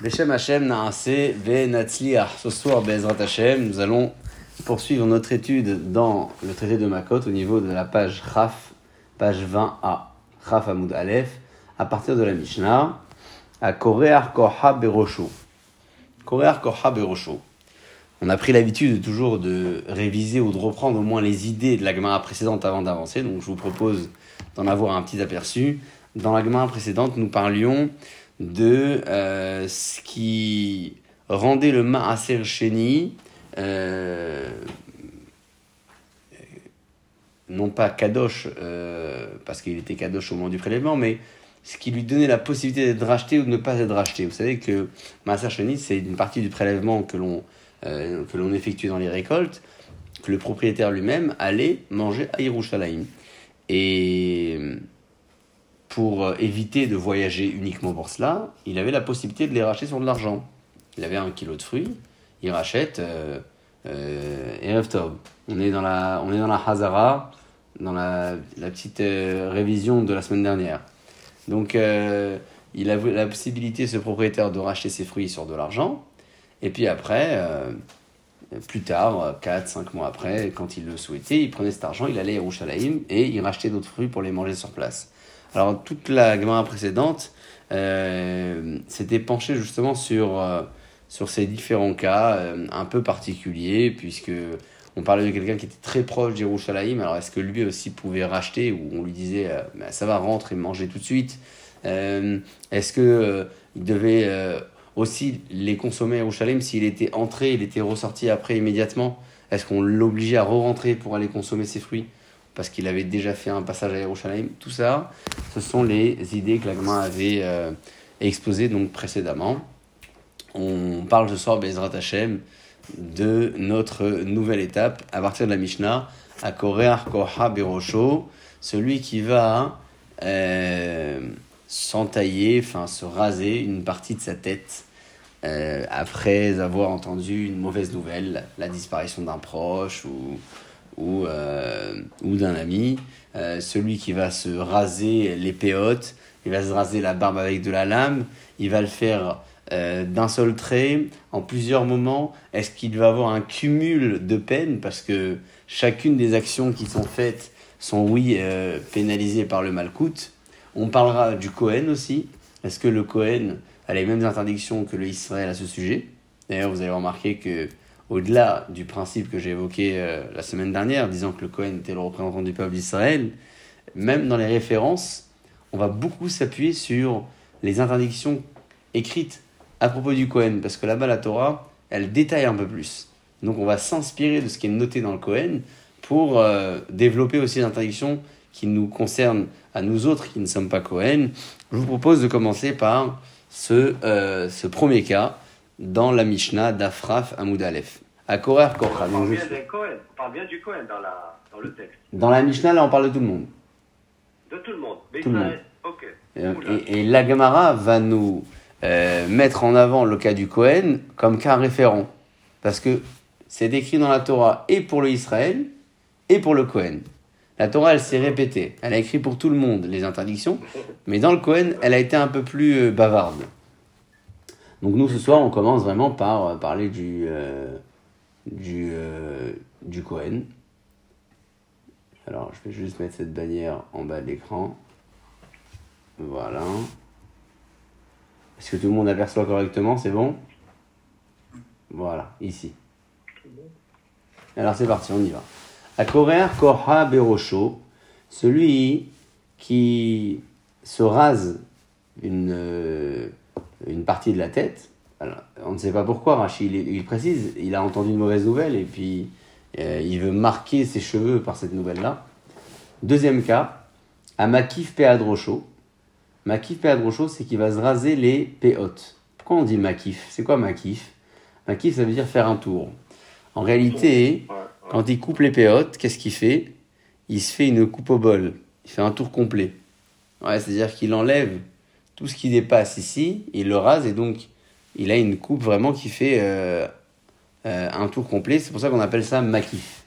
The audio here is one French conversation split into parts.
Beshem Hashem Naase Venatzliach. Ce soir, Bezrat Hashem, nous allons poursuivre notre étude dans le traité de Makot au niveau de la page Chaf, page 20a, Chaf Amoud Aleph, à partir de la Mishnah, à Korear Koha Berosho. Korear Koha Berosho. On a pris l'habitude toujours de réviser ou de reprendre au moins les idées de la Gemara précédente avant d'avancer, donc je vous propose d'en avoir un petit aperçu. Dans la Gemara précédente, nous parlions de euh, ce qui rendait le Maaser Sheni, euh, non pas Kadosh, euh, parce qu'il était Kadosh au moment du prélèvement, mais ce qui lui donnait la possibilité d'être racheté ou de ne pas être racheté. Vous savez que Maaser Sheni, c'est une partie du prélèvement que l'on que l'on dans les récoltes, que le propriétaire lui-même allait manger à Yerushalayim. Et pour euh, éviter de voyager uniquement pour cela, il avait la possibilité de les racheter sur de l'argent. Il avait un kilo de fruits, il rachète euh, euh, On est dans la, on est dans la Hazara, dans la, petite euh, révision de la semaine dernière. Donc, il avait la possibilité, ce propriétaire, de racheter ses fruits sur de l'argent. Et puis après, plus tard, 4-5 mois après, quand il le souhaitait, il prenait cet argent, il allait à Yerushalayim et il rachetait d'autres fruits pour les manger sur place. Alors, toute la Gemara précédente euh, s'était penchée justement sur, euh, sur ces différents cas euh, un peu particuliers, puisque on parlait de quelqu'un qui était très proche d'Yerushalayim. Alors, est-ce que lui aussi pouvait racheter, ou on lui disait bah, ça va, rentre et manger tout de suite Est-ce que il devait aussi les consommer à Yerushalayim s'il était entré, il était ressorti après immédiatement? Est-ce qu'on l'obligeait à re-rentrer pour aller consommer ses fruits? Parce qu'il avait déjà fait un passage à Yerushalayim. Tout ça, ce sont les idées que l'Agma avait euh, exposées donc précédemment. On parle ce soir, Bezrat Hashem, de notre nouvelle étape à partir de la Mishnah, à Korear Koha Berosho, celui qui va euh, s'entailler, enfin se raser une partie de sa tête. Euh, après avoir entendu une mauvaise nouvelle, la disparition d'un proche ou, ou, euh, ou d'un ami, euh, celui qui va se raser les péotes, il va se raser la barbe avec de la lame, il va le faire euh, d'un seul trait, en plusieurs moments. Est-ce qu'il va avoir un cumul de peines? Parce que chacune des actions qui sont faites sont, oui, pénalisées par le malcoute On parlera du Cohen aussi. Est-ce que le Cohen a les mêmes interdictions que le Israël à ce sujet? D'ailleurs, vous avez remarqué que au-delà du principe que j'ai évoqué euh, la semaine dernière, disant que le Cohen était le représentant du peuple d'Israël, même dans les références, on va beaucoup s'appuyer sur les interdictions écrites à propos du Cohen, parce que là-bas, la Torah, elle détaille un peu plus. Donc on va s'inspirer de ce qui est noté dans le Cohen pour euh, développer aussi les interdictions qui nous concernent à nous autres qui ne sommes pas Cohen. Je vous propose de commencer par ce, euh, ce premier cas, dans la Mishnah d'Afraf Amoud Aleph. À Korer Kocha. On parle, bien on parle bien du Kohen dans, la, dans le texte. Dans la Mishnah, là, on parle de tout le monde. De tout le monde. tout le monde. Et, la Gemara va nous euh, mettre en avant le cas du Kohen comme cas référent. Parce que c'est décrit dans la Torah et pour le Israël et pour le Kohen. La Torah, elle s'est répétée. Elle a écrit pour tout le monde les interdictions, mais dans le Kohen, elle a été un peu plus euh, bavarde. Donc nous, ce soir, on commence vraiment par euh, parler du, euh, du, euh, du Cohen. Alors, je vais juste mettre cette bannière en bas de l'écran. Voilà. Est-ce que tout le monde aperçoit correctement? C'est bon? Voilà, ici. Alors c'est parti, on y va. À Korea, Korha Berosho, celui qui se rase une, une partie de la tête. on ne sait pas pourquoi, Rachid, il, précise, il a entendu une mauvaise nouvelle et puis euh, il veut marquer ses cheveux par cette nouvelle-là. Deuxième cas, à Makif Peadrocho. Makif Peadrocho, c'est qu'il va se raser les péotes. Pourquoi on dit Makif? C'est quoi Makif? Makif, ça veut dire faire un tour. En réalité, quand il coupe les péotes, qu'est-ce qu'il fait? Il se fait une coupe au bol. Il fait un tour complet. Ouais, c'est-à-dire qu'il enlève tout ce qui dépasse ici, il le rase et donc il a une coupe vraiment qui fait euh, euh, un tour complet. C'est pour ça qu'on appelle ça makif.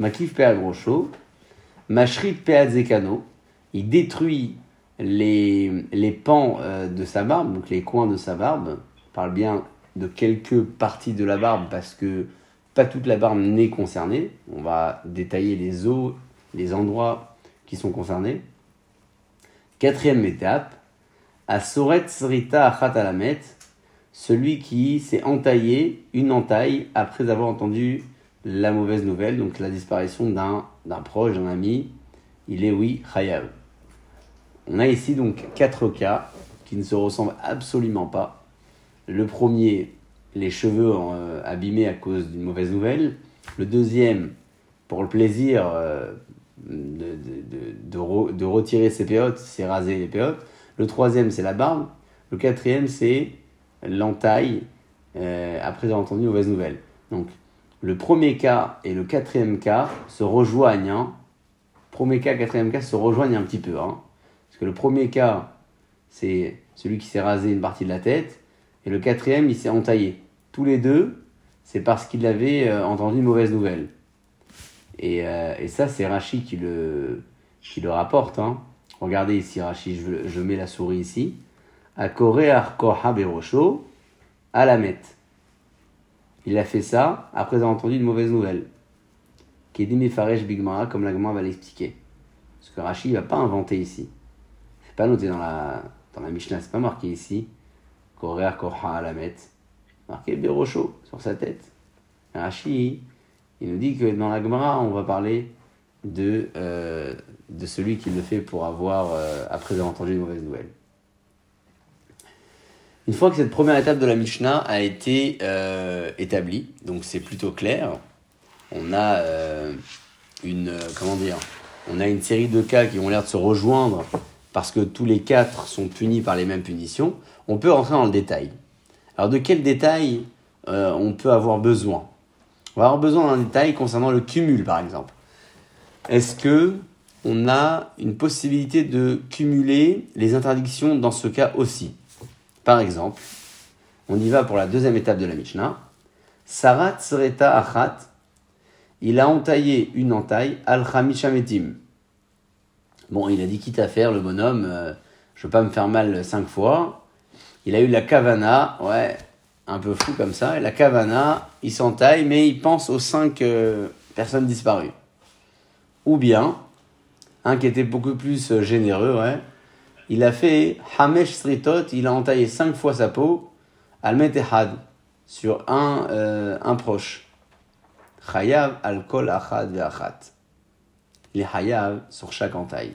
Makif Pea Grosho. Mashrit Pea Zekano. Il détruit les, pans euh, de sa barbe, donc les coins de sa barbe. parle bien de quelques parties de la barbe parce que pas toute la barbe n'est concernée. On va détailler les os, les endroits qui sont concernés. Quatrième étape, à Soret Srita Achatalamet, celui qui s'est entaillé une entaille après avoir entendu la mauvaise nouvelle, donc la disparition d'un proche, d'un ami, il est oui, Chayav. On a ici donc quatre cas qui ne se ressemblent absolument pas. Le premier, les cheveux euh, abîmés à cause d'une mauvaise nouvelle. Le deuxième, pour le plaisir euh, de, de, de, retirer ses péotes, c'est raser les péotes. Le troisième, c'est la barbe. Le quatrième, c'est l'entaille euh, après avoir entendu une mauvaise nouvelle. Donc, le premier cas et le quatrième cas se rejoignent. Hein. Premier cas, quatrième cas se rejoignent un petit peu. Hein. Parce que le premier cas, c'est celui qui s'est rasé une partie de la tête. Et le quatrième, il s'est entaillé. Tous les deux, c'est parce qu'il avait euh, entendu une mauvaise nouvelle. Et, euh, et ça, c'est Rachi qui le, qui le rapporte. Hein. Regardez ici, Rachi, je, mets la souris ici. À Koha Berosho, à la. Il a fait ça après avoir entendu une mauvaise nouvelle. Kedime Faresh Bigmara, comme la va l'expliquer. Parce que Rachi, il va pas inventer ici. C'est pas noté dans la, dans la Mishnah, c'est pas marqué ici. Korea Koha Alamet. Marqué Berocho sur sa tête. Rashi, il nous dit que dans la on va parler de, euh, de celui qui le fait pour avoir, euh, après avoir entendu une mauvaise nouvelle. Une fois que cette première étape de la Mishnah a été euh, établie, donc c'est plutôt clair, on a une comment dire, on a une série de cas qui ont l'air de se rejoindre parce que tous les quatre sont punis par les mêmes punitions, on peut rentrer dans le détail. Alors de quel détail on peut avoir besoin? On va avoir besoin d'un détail concernant le cumul par exemple. Est-ce que on a une possibilité de cumuler les interdictions dans ce cas aussi? Par exemple, on y va pour la deuxième étape de la Mishnah. Sarat Sreta Achat, il a entaillé une entaille al Chamishametim. Bon, il a dit quitte à faire, le bonhomme, euh, je veux pas me faire mal cinq fois. Il a eu la kavana, ouais, un peu fou comme ça. La kavana, il s'entaille, mais il pense aux cinq euh, personnes disparues. Ou bien, un qui était beaucoup plus euh, généreux, ouais, il a fait Hamesh Sritot, il a entaillé cinq fois sa peau, Al-Metehad, sur un, un proche. Chayav al-Kol Achad Ve'achat les hayav sur chaque entaille.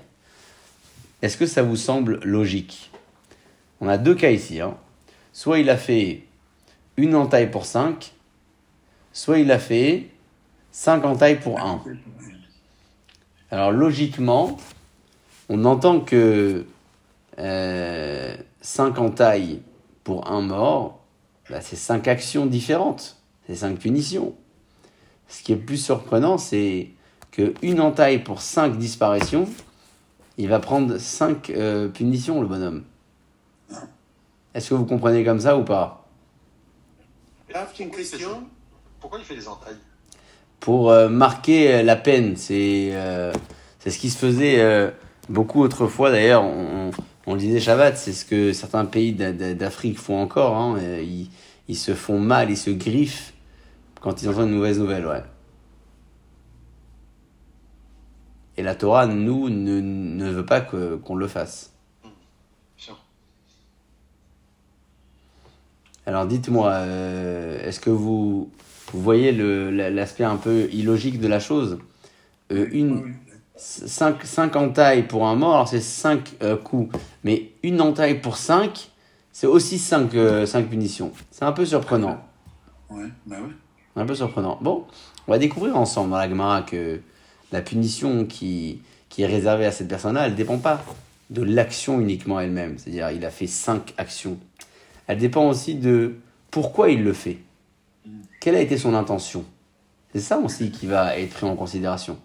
Est-ce que ça vous semble logique? On a deux cas ici. Hein. Soit il a fait une entaille pour 5, soit il a fait 5 entailles pour 1. Alors logiquement, on entend que euh, 5 entailles pour un mort, bah, c'est 5 actions différentes, c'est 5 punitions. Ce qui est plus surprenant, c'est qu'une entaille pour 5 disparitions, il va prendre 5 euh, punitions, le bonhomme. Est-ce que vous comprenez comme ça ou pas? Une question. Pourquoi il fait des entailles? Pour euh, marquer euh, la peine. C'est c'est ce qui se faisait beaucoup autrefois. D'ailleurs, on, on, le disait Shabbat, c'est ce que certains pays d'Afrique font encore. Hein. Ils, ils se font mal, ils se griffent quand ils entendent une mauvaise nouvelle. Ouais. Et la Torah, nous, ne, ne veut pas qu'on le fasse. Alors dites-moi, euh, est-ce que vous, vous voyez l'aspect un peu illogique de la chose euh, une, cinq, cinq entailles pour un mort, alors c'est cinq euh, coups. Mais une entaille pour cinq, c'est aussi cinq, cinq punitions. C'est un peu surprenant. Ouais, bah ouais. Un peu surprenant. Bon, on va découvrir ensemble dans la Gemara que la punition qui, qui est réservée à cette personne-là, elle ne dépend pas de l'action uniquement elle-même. C'est-à-dire, il a fait cinq actions. Elle dépend aussi de pourquoi il le fait. Quelle a été son intention? C'est ça aussi qui va être pris en considération.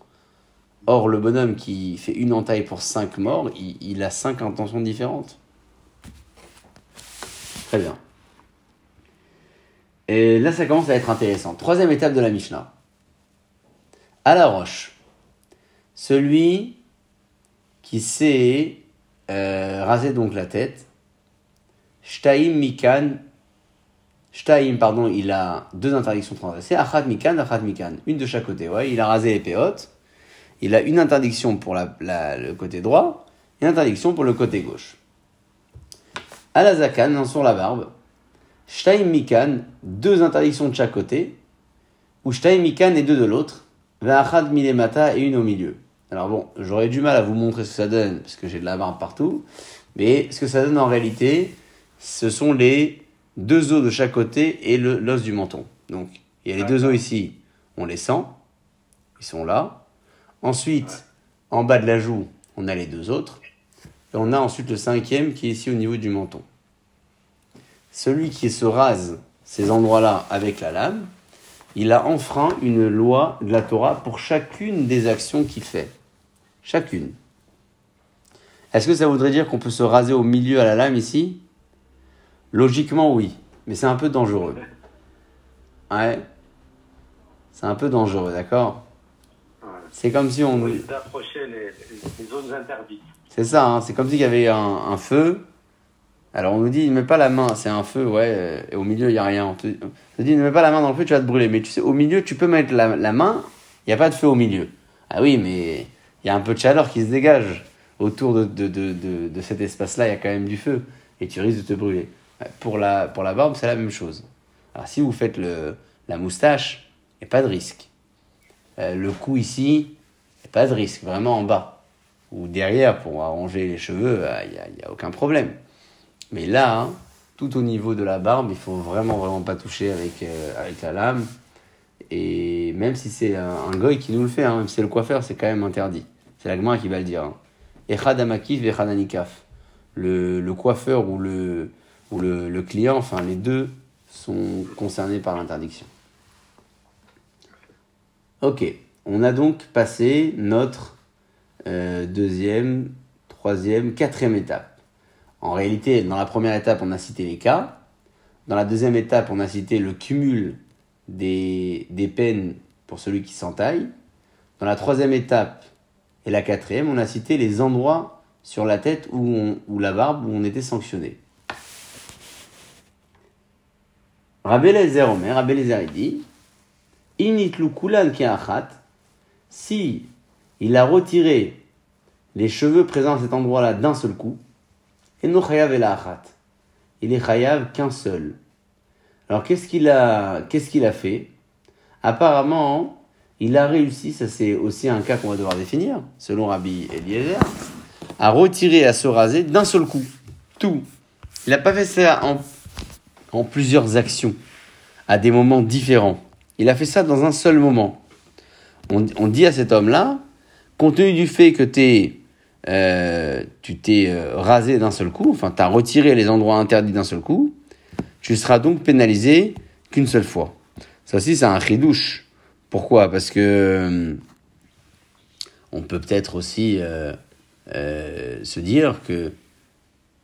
Or, le bonhomme qui fait une entaille pour cinq morts, il, a cinq intentions différentes. Très bien. Et là, ça commence à être intéressant. Troisième étape de la Mishnah. À la roche celui qui s'est euh, rasé donc la tête, Shtaim Mikan Shtaim, pardon, il a deux interdictions transgressées. Achat mikan, achat mikan. Une de chaque côté, ouais. Il a rasé les péotes. Il a une interdiction pour la, le côté droit, et une interdiction pour le côté gauche. Alazakan, sur la barbe. Shtaim mikan, deux interdictions de chaque côté. Ou shtaim mikan et deux de l'autre. Ve'achad milemata et une au milieu. Alors bon, j'aurais du mal à vous montrer ce que ça donne, parce que j'ai de la barbe partout. Mais ce que ça donne en réalité, ce sont les deux os de chaque côté et l'os du menton. Donc, il y a les deux os ici, on les sent, ils sont là. Ensuite, en bas de la joue, on a les deux autres. Et on a ensuite le cinquième qui est ici au niveau du menton. Celui qui se rase ces endroits-là avec la lame, il a enfreint une loi de la Torah pour chacune des actions qu'il fait. Chacune. Est-ce que ça voudrait dire qu'on peut se raser au milieu à la lame ici? Logiquement, oui. Mais c'est un peu dangereux. Ouais. C'est un peu dangereux, d'accord? C'est comme si on... Oui, d'approcher les, les zones interdites. C'est ça, hein, c'est comme s'il y avait un, un feu. Alors on nous dit, ne mets pas la main, c'est un feu, ouais, euh, et au milieu, il n'y a rien. On te, on te dit, ne mets pas la main dans le feu, tu vas te brûler. Mais tu sais, au milieu, tu peux mettre la, la main, il n'y a pas de feu au milieu. Ah oui, mais il y a un peu de chaleur qui se dégage. Autour de, de, de, de, de cet espace-là, il y a quand même du feu. Et tu risques de te brûler. Pour la, pour la barbe, c'est la même chose. Alors si vous faites le, la moustache, il n'y a pas de risque. Euh, le cou ici, il n'y a pas de risque, vraiment en bas ou derrière pour arranger les cheveux, il n'y a, a aucun problème. Mais là, hein, tout au niveau de la barbe, il faut vraiment, vraiment pas toucher avec, euh, avec la lame. Et même si c'est un, un goy qui nous le fait, hein, même si c'est le coiffeur, c'est quand même interdit. C'est l'agma qui va le dire. hein. Le, le coiffeur ou, le, ou le, client, enfin les deux, sont concernés par l'interdiction. Ok, on a donc passé notre euh, deuxième, troisième, quatrième étape. En réalité, dans la première étape, on a cité les cas. Dans la deuxième étape, on a cité le cumul des, des peines pour celui qui s'entaille. Dans la troisième étape et la quatrième, on a cité les endroits sur la tête où la barbe où on était sanctionné. Rabbi Lezer Omer, Rabbi Lezer il dit Initlu kulan ki achat, si il a retiré les cheveux présents à cet endroit-là d'un seul coup, et no chayav. Il est chayav qu'un seul. Alors qu'est-ce qu'il a, qu'est-ce qu'il a fait? Apparemment, il a réussi, ça c'est aussi un cas qu'on va devoir définir, selon Rabbi Eliezer, à retirer, à se raser d'un seul coup. Tout. Il n'a pas fait ça en, en plusieurs actions, à des moments différents. Il a fait ça dans un seul moment. On, dit à cet homme-là, compte tenu du fait que t'es, euh, tu t'es euh, rasé d'un seul coup, enfin tu as retiré les endroits interdits d'un seul coup, tu seras donc pénalisé qu'une seule fois. Ça aussi c'est un ridouche. Pourquoi? Parce que euh, on peut peut-être aussi euh, se dire que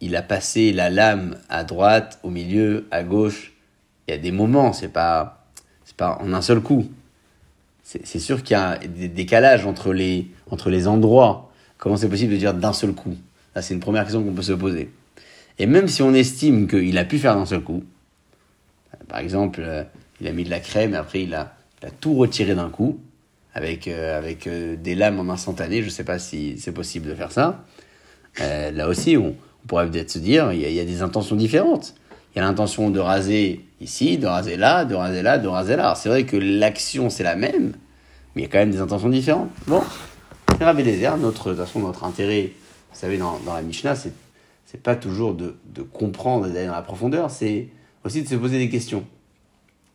il a passé la lame à droite, au milieu, à gauche. Il y a des moments, c'est pas, c'est pas en un seul coup. C'est sûr qu'il y a des décalages entre les, entre les endroits. Comment c'est possible de dire d'un seul coup? C'est une première question qu'on peut se poser. Et même si on estime qu'il a pu faire d'un seul coup, par exemple, euh, il a mis de la crème et après il a, a tout retiré d'un coup, avec, euh, avec euh, des lames en instantané, je ne sais pas si c'est possible de faire ça. Là aussi, on, se dire, il y, a, il y a des intentions différentes. Il y a l'intention de raser ici, de raser là, de raser là, de raser là. C'est vrai que l'action c'est la même, mais il y a quand même des intentions différentes. Bon, c'est Rabbi Lézer, notre, de toute façon, notre intérêt, vous savez, dans, dans la Mishnah, c'est, c'est pas toujours de, de comprendre et d'aller dans la profondeur, c'est aussi de se poser des questions.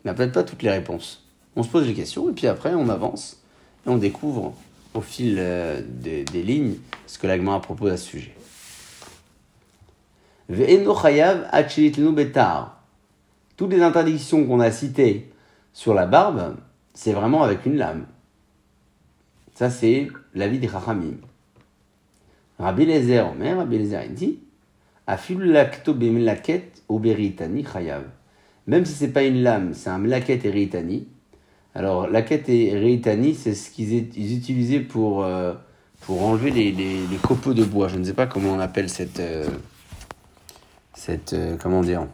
On n'a peut-être pas toutes les réponses. On se pose les questions et puis après on avance et on découvre au fil euh, des, des lignes ce que l'Agma propose à ce sujet. Toutes les interdictions qu'on a citées sur la barbe, c'est vraiment avec une lame. Ça, c'est l'avis des Chachamim. Rabbi Lezer Omer, Rabbi Lezer dit. Même si c'est pas une lame, c'est un mlaket et. Alors, laket et reitani, c'est ce qu'ils ut- ils utilisaient pour, euh, pour enlever les copeaux de bois. Je ne sais pas comment on appelle cette. euh, cette euh, comment dire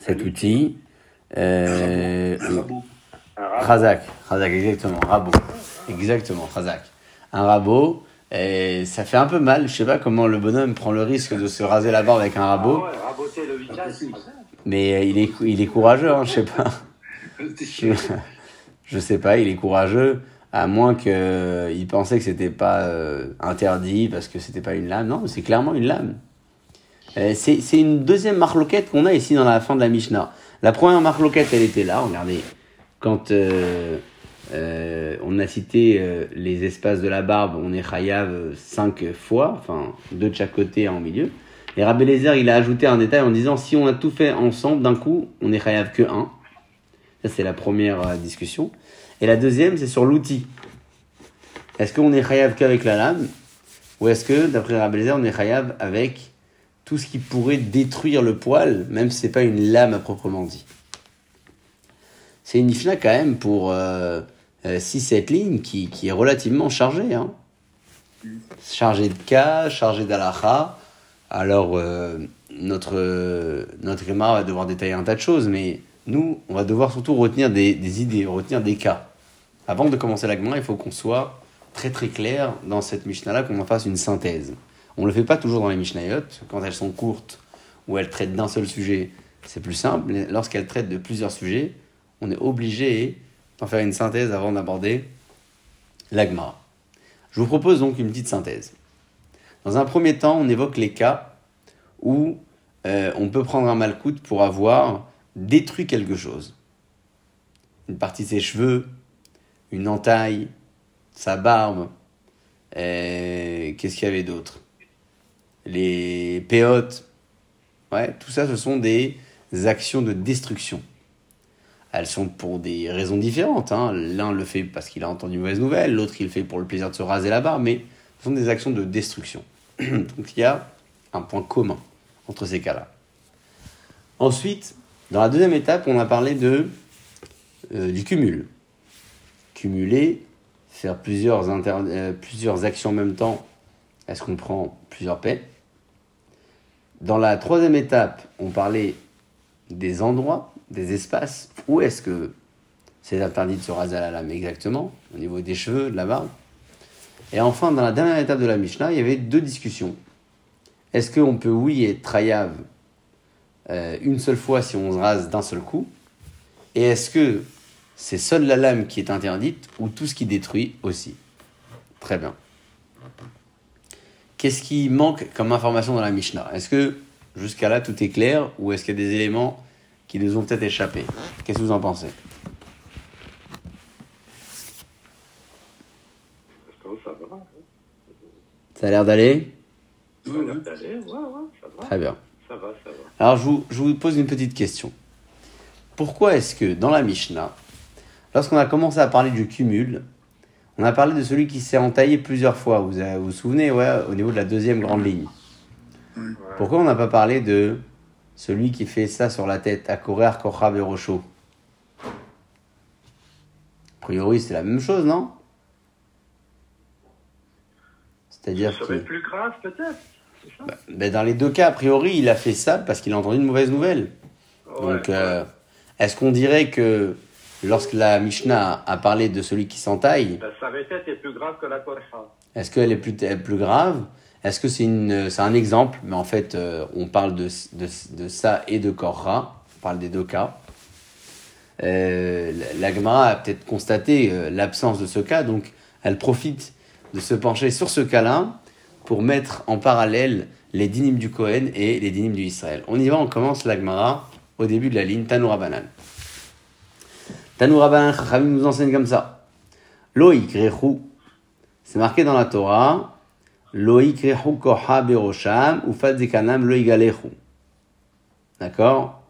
cet outil. Euh. Razak, Razak, exactement, rabot. Exactement, Razak. Un rabot, et ça fait un peu mal, je sais pas comment le bonhomme prend le risque de se raser la barbe avec un rabot, Ah ouais, le mais euh, il est, il est courageux, hein, je sais pas. Je, je sais pas, il est courageux, à moins qu'il pensait que c'était pas euh, interdit parce que c'était pas une lame. Non, c'est clairement une lame. Euh, C'est une deuxième marloquette qu'on a ici dans la fin de la Mishnah. La première marloquette, elle était là, regardez. Quand euh, euh, on a cité les espaces de la barbe, on est chayav cinq fois, enfin deux de chaque côté en milieu. Et Rabbi Lézer, il a ajouté un détail en disant si on a tout fait ensemble d'un coup, on est chayav que un. Ça, c'est la première discussion. Et la deuxième, c'est sur l'outil. Est-ce qu'on est chayav qu'avec la lame Ou est-ce que, d'après Rabbi Lézer, on est chayav avec tout ce qui pourrait détruire le poil, même si c'est pas une lame à proprement dit C'est une Mishnah quand même pour 6-7 lignes qui, qui est relativement chargée. Hein. Chargée de cas, chargée d'alacha. Alors, euh, notre, euh, notre va devoir détailler un tas de choses, mais nous, on va devoir surtout retenir des, des idées, retenir des cas. Avant de commencer la Gemara, il faut qu'on soit très très clair dans cette Mishnah-là, qu'on en fasse une synthèse. On ne le fait pas toujours dans les Mishnayot, quand elles sont courtes ou elles traitent d'un seul sujet, c'est plus simple. Mais lorsqu'elles traitent de plusieurs sujets, on est obligé d'en faire une synthèse avant d'aborder la Gemara. Je vous propose donc une petite synthèse. Dans un premier temps, on évoque les cas où euh, on peut prendre un malcoute pour avoir détruit quelque chose. Une partie de ses cheveux, une entaille, sa barbe. euh, Qu'est-ce qu'il y avait d'autre? Les péotes. Ouais, tout ça, ce sont des actions de destruction. Elles sont pour des raisons différentes. hein. L'un le fait parce qu'il a entendu une mauvaise nouvelle, l'autre il le fait pour le plaisir de se raser la barbe, mais ce sont des actions de destruction. Donc il y a un point commun entre ces cas-là. Ensuite, dans la deuxième étape, on a parlé de, euh, du cumul. Cumuler, faire euh, plusieurs actions en même temps, est-ce qu'on prend plusieurs paix? Dans la troisième étape, on parlait des endroits, des espaces, où est-ce que c'est interdit de se raser à la lame exactement, au niveau des cheveux, de la barbe. Et enfin, dans la dernière étape de la Mishnah, il y avait deux discussions. Est-ce qu'on peut, oui, être trayav euh, une seule fois si on se rase d'un seul coup? Et est-ce que c'est seule la lame qui est interdite ou tout ce qui détruit aussi? Très bien. Qu'est-ce qui manque comme information dans la Mishnah? Est-ce que jusqu'à là tout est clair ou est-ce qu'il y a des éléments qui nous ont peut-être échappé Qu'est-ce que vous en pensez? Ça a l'air d'aller? Ça a l'air d'aller. Ouais, ouais, ça va. Très bien. Ça va, ça va. Alors je vous, je vous pose une petite question. Pourquoi est-ce que dans la Mishnah, lorsqu'on a commencé à parler du cumul, on a parlé de celui qui s'est entaillé plusieurs fois Vous avez- vous, vous souvenez, ouais, au niveau de la deuxième grande ligne. Pourquoi on n'a pas parlé de celui qui fait ça sur la tête, à courir, Kochab et Rocho A priori, c'est la même chose, non? C'est-à-dire serait que plus grave, peut-être. Ça? Ben, dans les deux cas, a priori, il a fait ça parce qu'il a entendu une mauvaise nouvelle. Ouais, Donc, euh, est-ce qu'on dirait que lorsque la Mishnah a parlé de celui qui s'entaille, La savetette est plus grave que la korcha. est-ce qu'elle est plus, plus grave? Est-ce que c'est une, c'est un exemple? Mais en fait, euh, on parle de, de, de ça et de Korra. On parle des deux cas. Euh, la Gemara a peut-être constaté euh, l'absence de ce cas, donc elle profite de se pencher sur ce cas-là pour mettre en parallèle les dynimes du Cohen et les dynimes du Israël. On y va, on commence la Gemara au début de la ligne Tanoura Banan. Tanoura Banan, Chachamim nous enseigne comme ça. Loïk Rechu, c'est marqué dans la Torah, Loïk Rechu Koha Berosham, Ufat Zekanam Loïk. D'accord?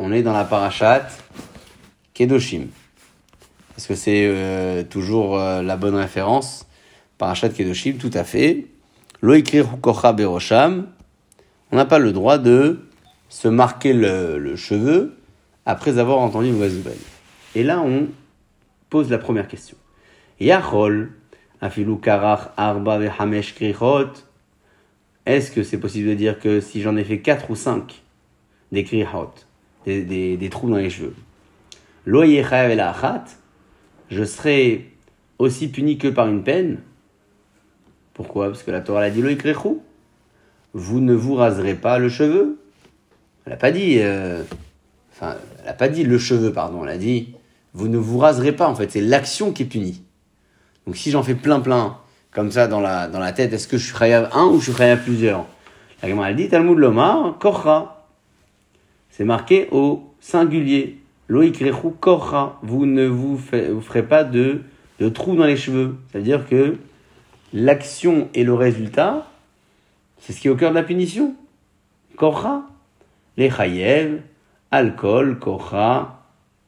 On est dans la parashat Kedoshim. Est-ce que c'est euh, toujours euh, la bonne référence Parashat Kedoshim, tout à fait. Loïk Rechu Koha Berosham, on n'a pas le droit de se marquer le, cheveu après avoir entendu une mauvaise nouvelle. Et là, on pose la première question. Yachol, afilu karach arba vehamesh krichot. Est-ce que c'est possible de dire que si j'en ai fait 4 ou 5 des krichot, des, trous dans les cheveux. Lo je serai aussi puni que par une peine? Pourquoi? Parce que la Torah l'a dit lo ikrechu. Vous ne vous raserez pas le cheveu. Elle n'a pas dit, euh, enfin, elle n'a pas dit le cheveu, pardon. Elle a dit, vous ne vous raserez pas. En fait, c'est l'action qui est punie. Donc si j'en fais plein plein, comme ça dans la, dans la tête, est-ce que je suis chayav un ou je suis chayav plusieurs? La Gemara dit Talmud Lomar, Korra. C'est marqué au singulier. Loikrechu Korra. Vous ne vous, fait- vous ferez pas de, de trous dans les cheveux. C'est-à-dire que l'action et le résultat, c'est ce qui est au cœur de la punition. Korra. Les chayev, alcool, Korra,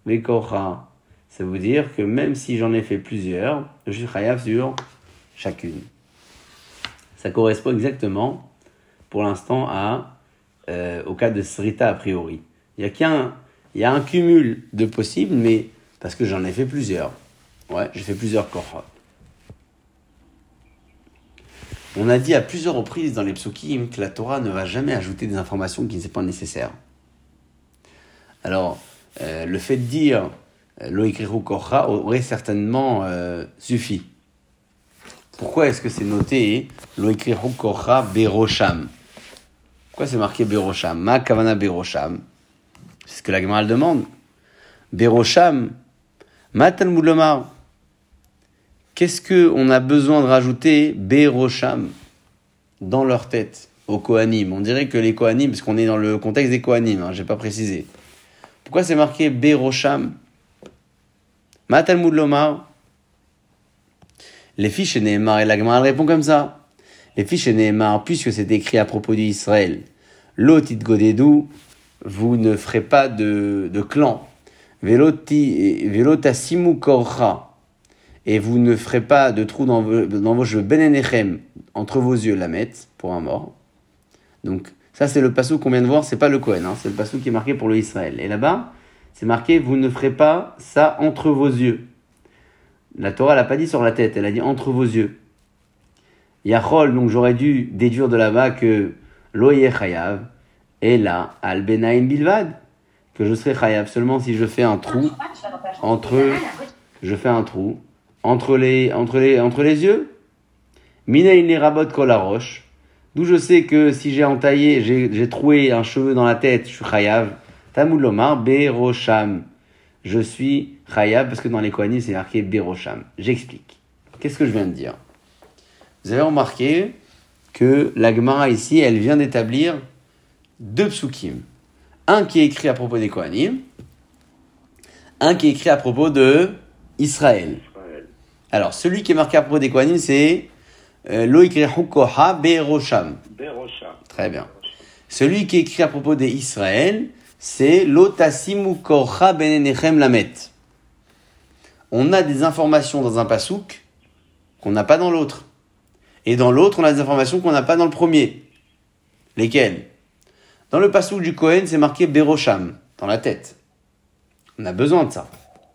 les Korra. Ça veut dire que même si j'en ai fait plusieurs, je suis chayav sur chacune. Ça correspond exactement, pour l'instant, euh, au cas de Srita a priori. Il y a qu'un, il y a un cumul de possibles, mais parce que j'en ai fait plusieurs. Ouais, j'ai fait plusieurs korot. On a dit à plusieurs reprises dans les psukim que la Torah ne va jamais ajouter des informations qui ne sont pas nécessaires. Alors, euh, le fait de dire Lo ikrihu korcha aurait certainement euh, suffi. Pourquoi est-ce que c'est noté Lo ikrihu korcha berosham? Pourquoi c'est marqué berosham? Ma kavana berosham C'est ce que la Gemara demande. Berosham Qu'est-ce que on a besoin de rajouter berosham dans leur tête aux Kohanim? On dirait que les Kohanim, parce qu'on est dans le contexte des Kohanim, hein, j'ai pas précisé. Pourquoi c'est marqué berosham? Ma Talmud Lomar. Les fiches Nehemar, et la Gemara répond comme ça. Les fiches Nehemar, puisque c'est écrit à propos d'Israël, Lotit Godedou, vous ne ferez pas de, de clan. Velotasimu Korcha, et vous ne ferez pas de trou dans vos, dans vos cheveux. Benenechem, entre vos yeux, la mettre pour un mort. Donc, ça, c'est le passou qu'on vient de voir, c'est pas le Kohen, hein, c'est le passou qui est marqué pour le Israël. Et là-bas, c'est marqué, vous ne ferez pas ça entre vos yeux. La Torah l'a pas dit sur la tête, elle a dit entre vos yeux. Yachol, donc j'aurais dû déduire de là-bas que loye chayav, et là, al benaim bilvad, que je serai chayav seulement si je fais un trou entre, je fais un trou entre les, entre les, entre les yeux. Minaïn les rabot roche, d'où je sais que si j'ai entaillé, j'ai troué un cheveu dans la tête, je suis chayav. Tamud lomar berosham. Je suis chayav parce que dans les Kohanim c'est marqué berosham. J'explique. Qu'est-ce que je viens de dire? Vous avez remarqué que la Gemara ici, elle vient d'établir deux psukim. Un qui est écrit à propos des Kohanim, un qui est écrit à propos de Israël. Alors, celui qui est marqué à propos des Kohanim, c'est euh, Lo ikrehu koha berosham. Très bien. Celui qui est écrit à propos des Israël, c'est Lotasimu kocha benenechem lamet. On a des informations dans un pasouk qu'on n'a pas dans l'autre. Et dans l'autre, on a des informations qu'on n'a pas dans le premier. Lesquelles? Dans le pasouk du Kohen, c'est marqué Berosham, dans la tête. On a besoin de ça.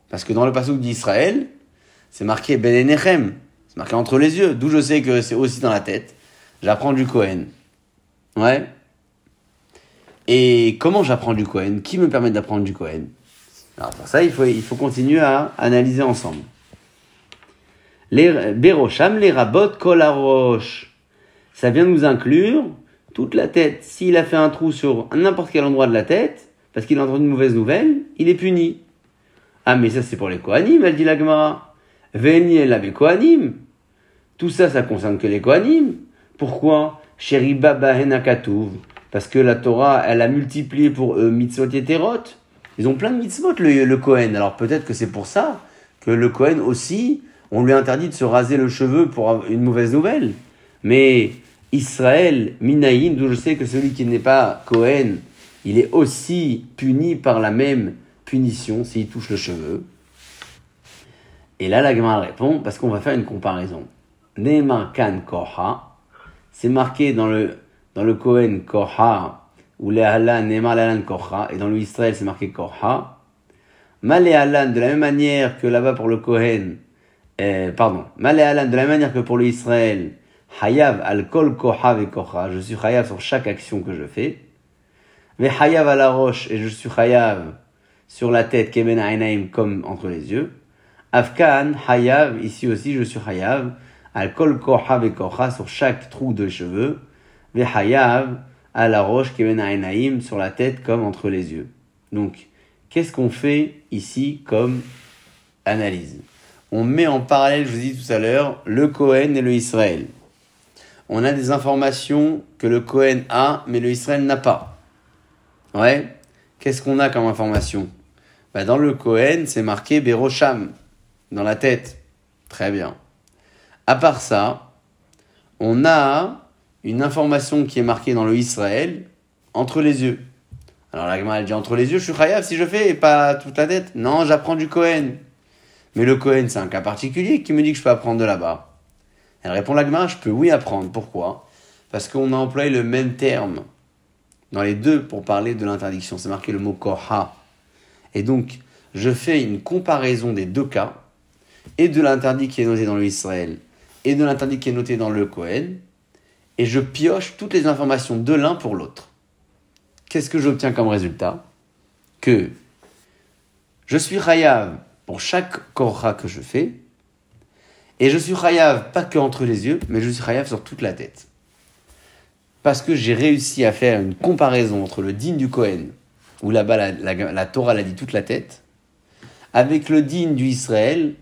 Parce que dans le pasouk d'Israël, c'est marqué Benenechem. C'est marqué entre les yeux. D'où je sais que c'est aussi dans la tête. J'apprends du Kohen. Ouais? Et comment j'apprends du Cohen? Qui me permet d'apprendre du Cohen? Alors pour ça, il faut, il faut continuer à analyser ensemble. Les Berosham, les rabot, kolarosh. Ça vient nous inclure toute la tête. S'il a fait un trou sur n'importe quel endroit de la tête, parce qu'il a entendu une mauvaise nouvelle, il est puni. Ah, mais ça c'est pour les Kohanim, elle dit la Gemara. Veni el ave Kohanim. Tout ça, ça concerne que les Kohanim. Pourquoi? Sheriba Bahen Akatuv. Parce que la Torah, elle a multiplié pour eux mitzvot et terot. Ils ont plein de mitzvot, le, Kohen. Alors peut-être que c'est pour ça que le Kohen aussi, on lui interdit de se raser le cheveu pour une mauvaise nouvelle. Mais Israël, Minaïm, d'où je sais que celui qui n'est pas Kohen, il est aussi puni par la même punition s'il touche le cheveu. Et là, la Gemara répond, parce qu'on va faire une comparaison. Neemar kan koha, c'est marqué dans le, dans le Kohen koha, ou le halan, Neemar halan koha, et dans le Israël, c'est marqué koha. Malé halan, de la même manière que là-bas pour le Kohen, euh, pardon, Malé halan, de la même manière que pour le Israël, hayav al kol koha ve koha, je suis hayav sur chaque action que je fais. Vehayav à la roche, et je suis Hayav sur la tête, Keben Ainaim, comme entre les yeux. Afkan, Hayav, ici aussi je suis Hayav, al kol koha vekoha, sur chaque trou de cheveux. Vehayav, à la roche, Ainaim, sur la tête, comme entre les yeux. Donc, qu'est-ce qu'on fait ici comme analyse? On met en parallèle, je vous dis tout à l'heure, le Cohen et le Israël. On a des informations que le Cohen a, mais le Israël n'a pas. Ouais. Qu'est-ce qu'on a comme information? Bah, Dans le Cohen, c'est marqué Berosham, dans la tête. Très bien. À part ça, on a une information qui est marquée dans le Israël entre les yeux. Alors la elle dit entre les yeux, je suis chayav si je fais et pas toute la tête. Non, j'apprends du Cohen. Mais le Cohen, c'est un cas particulier qui me dit que je peux apprendre de là-bas. Elle répond la je peux oui apprendre. Pourquoi? Parce qu'on a employé le même terme dans les deux pour parler de l'interdiction. C'est marqué le mot koha. Et donc, je fais une comparaison des deux cas, et de l'interdit qui est noté dans le Israël, et de l'interdit qui est noté dans le Kohen, et je pioche toutes les informations de l'un pour l'autre. Qu'est-ce que j'obtiens comme résultat Que je suis Hayav pour chaque korha que je fais, et je suis Hayav pas que entre les yeux, mais je suis Hayav sur toute la tête parce que j'ai réussi à faire une comparaison entre le digne du Cohen, où là-bas la, Torah l'a dit toute la tête, avec le digne du Israël,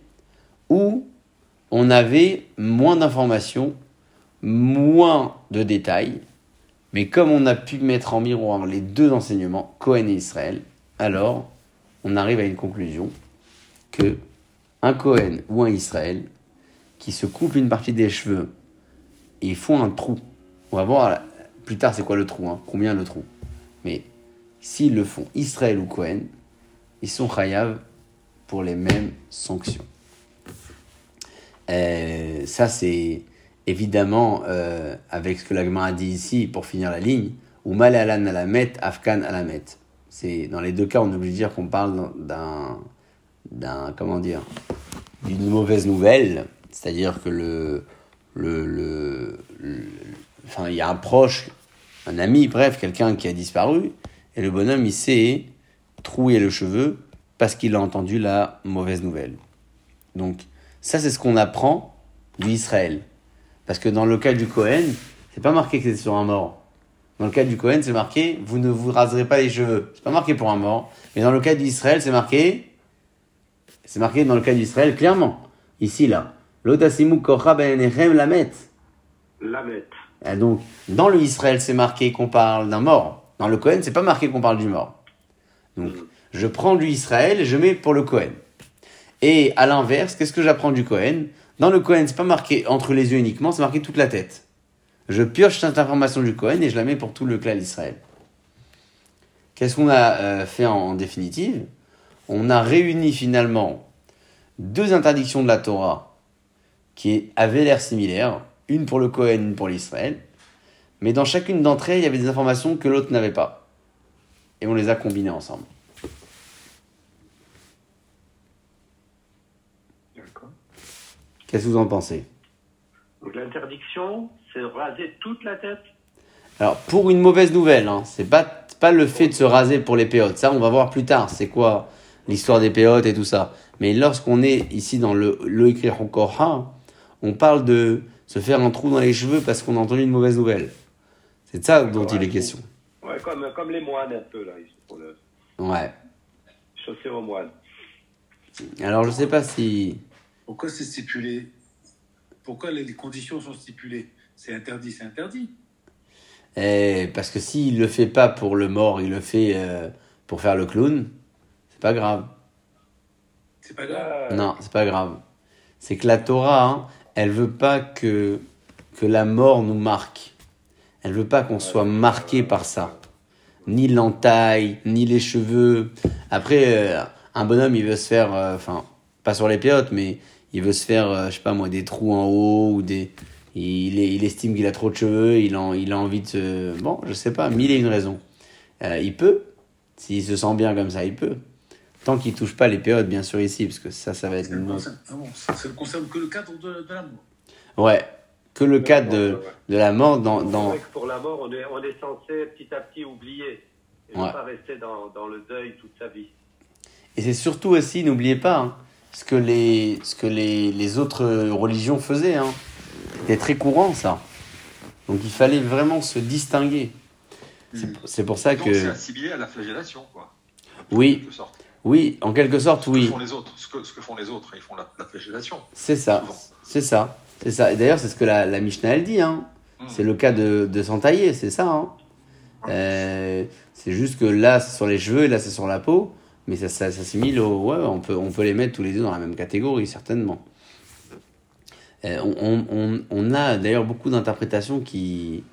où on avait moins d'informations, moins de détails, mais comme on a pu mettre en miroir les deux enseignements, Cohen et Israël, alors on arrive à une conclusion que un Cohen ou un Israël qui se coupe une partie des cheveux et font un trou, on va voir plus tard, c'est quoi le trou hein Combien le trou Mais s'ils le font, Israël ou Cohen, ils sont chayav pour les mêmes sanctions. Euh, ça, c'est évidemment euh, avec ce que l'agma a dit ici pour finir la ligne, ou mal alan alamet, afkan alamet. C'est dans les deux cas, on est obligé de dire qu'on parle d'un, d'un comment dire, d'une mauvaise nouvelle, c'est-à-dire que le, le, enfin, il y a un proche un ami, bref, quelqu'un qui a disparu, et le bonhomme, il s'est troué le cheveu parce qu'il a entendu la mauvaise nouvelle. Donc, ça, c'est ce qu'on apprend du Israël. Parce que dans le cas du Cohen, c'est pas marqué que c'est sur un mort. Dans le cas du Cohen, c'est marqué vous ne vous raserez pas les cheveux. C'est pas marqué pour un mort. Mais dans le cas d'Israël, c'est marqué c'est marqué dans le cas d'Israël clairement. Ici là. L'otasimu kocha ben lamet. Lamet. Et donc, dans le Israël, c'est marqué qu'on parle d'un mort. Dans le Cohen, c'est pas marqué qu'on parle du mort. Donc, je prends du Israël et je mets pour le Cohen. Et à l'inverse, qu'est-ce que j'apprends du Cohen? Dans le Cohen, c'est pas marqué entre les yeux uniquement, c'est marqué toute la tête. Je pioche cette information du Cohen et je la mets pour tout le clan d'Israël. Qu'est-ce qu'on a euh, fait en, définitive? On a réuni finalement deux interdictions de la Torah qui avaient l'air similaires une pour le Cohen, une pour l'Israël. Mais dans chacune d'entre elles, il y avait des informations que l'autre n'avait pas. Et on les a combinées ensemble. Qu'est-ce que vous en pensez? Donc l'interdiction, c'est raser toute la tête Alors, pour une mauvaise nouvelle, hein, c'est pas, pas le fait de se raser pour les péotes. Ça, on va voir plus tard. C'est quoi l'histoire des péotes et tout ça. Mais lorsqu'on est ici dans le, le on parle de se faire un trou dans les cheveux parce qu'on a entendu une mauvaise nouvelle. C'est de ça dont il est question. Ouais, comme, comme les moines un peu là. Pour le... Ouais. Chausser aux moines. Alors je sais pas si. Pourquoi c'est stipulé? Pourquoi les conditions sont stipulées? C'est interdit, c'est interdit. Eh, parce que s'il le fait pas pour le mort, il le fait euh, pour faire le clown, c'est pas grave. C'est pas grave. Non, c'est pas grave. C'est que la Torah, hein, elle veut pas que, que la mort nous marque. Elle veut pas qu'on soit marqué par ça. Ni l'entaille, ni les cheveux. Après, euh, un bonhomme, il veut se faire, euh, enfin, pas sur les périodes, mais il veut se faire, euh, je sais pas moi, des trous en haut ou des. Il, il estime qu'il a trop de cheveux, il, en, il a envie de se. Bon, je sais pas, mille et une raisons. il peut. S'il se sent bien comme ça, il peut. Tant qu'il ne touche pas les périodes, bien sûr, ici, parce que ça, ça va être... Ça ne ah concerne que le cadre de, la mort. Ouais, que le cadre de, de la mort dans... dans... pour la mort, on est, on est censé petit à petit oublier. Et ne Ouais. pas rester dans, dans le deuil toute sa vie. Et c'est surtout aussi, n'oubliez pas, hein, ce que les, ce que les, les autres religions faisaient. Hein. C'était très courant, ça. Donc il fallait vraiment se distinguer. C'est pour ça Donc c'est que. assimilé à la flagellation, quoi. Oui. En quelque sorte. Oui, en quelque sorte, Ce que oui. font les autres, ce que, ce que font les autres, ils font la, la flagellation. C'est ça. C'est ça. C'est ça. Et d'ailleurs, c'est ce que la, la Mishnah, elle dit. Hein. Mm. C'est le cas de, de s'entailler, c'est ça. Hein. Euh, c'est juste que là, c'est sur les cheveux et là, c'est sur la peau. Mais ça, ça s'assimile au. Ouais, on peut, on peut les mettre tous les deux dans la même catégorie, certainement. Euh, on, on, on, a d'ailleurs beaucoup d'interprétations qui,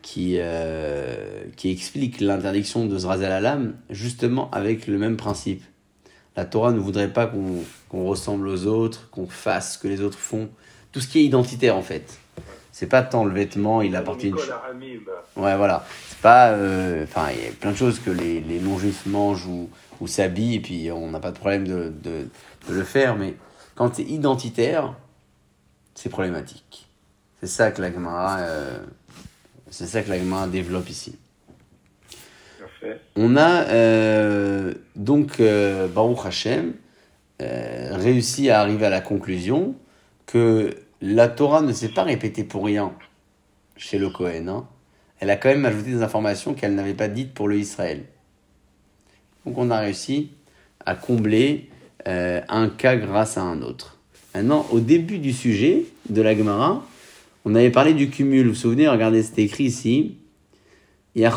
qui, euh, qui expliquent l'interdiction de se raser la lame, justement avec le même principe. La Torah ne voudrait pas qu'on qu'on ressemble aux autres, qu'on fasse ce que les autres font. Tout ce qui est identitaire, en fait. C'est pas tant le vêtement, il apporte une. Aramim, Ouais, voilà. C'est pas. euh, il y a plein de choses que les, les non-juifs mangent ou, ou s'habillent, et puis on n'a pas de problème de, de, de le faire, mais quand c'est identitaire, c'est problématique. C'est ça que la Gemara, euh, c'est ça que la Gemara développe ici. Parfait. On a euh, donc, euh, Baruch Hashem, réussi à arriver à la conclusion que la Torah ne s'est pas répétée pour rien chez le Cohen. hein. Elle a quand même ajouté des informations qu'elle n'avait pas dites pour le Israël. Donc on a réussi à combler euh, un cas grâce à un autre. Maintenant, au début du sujet de la Gemara, on avait parlé du cumul. Vous vous souvenez, regardez, c'était écrit ici. S'il a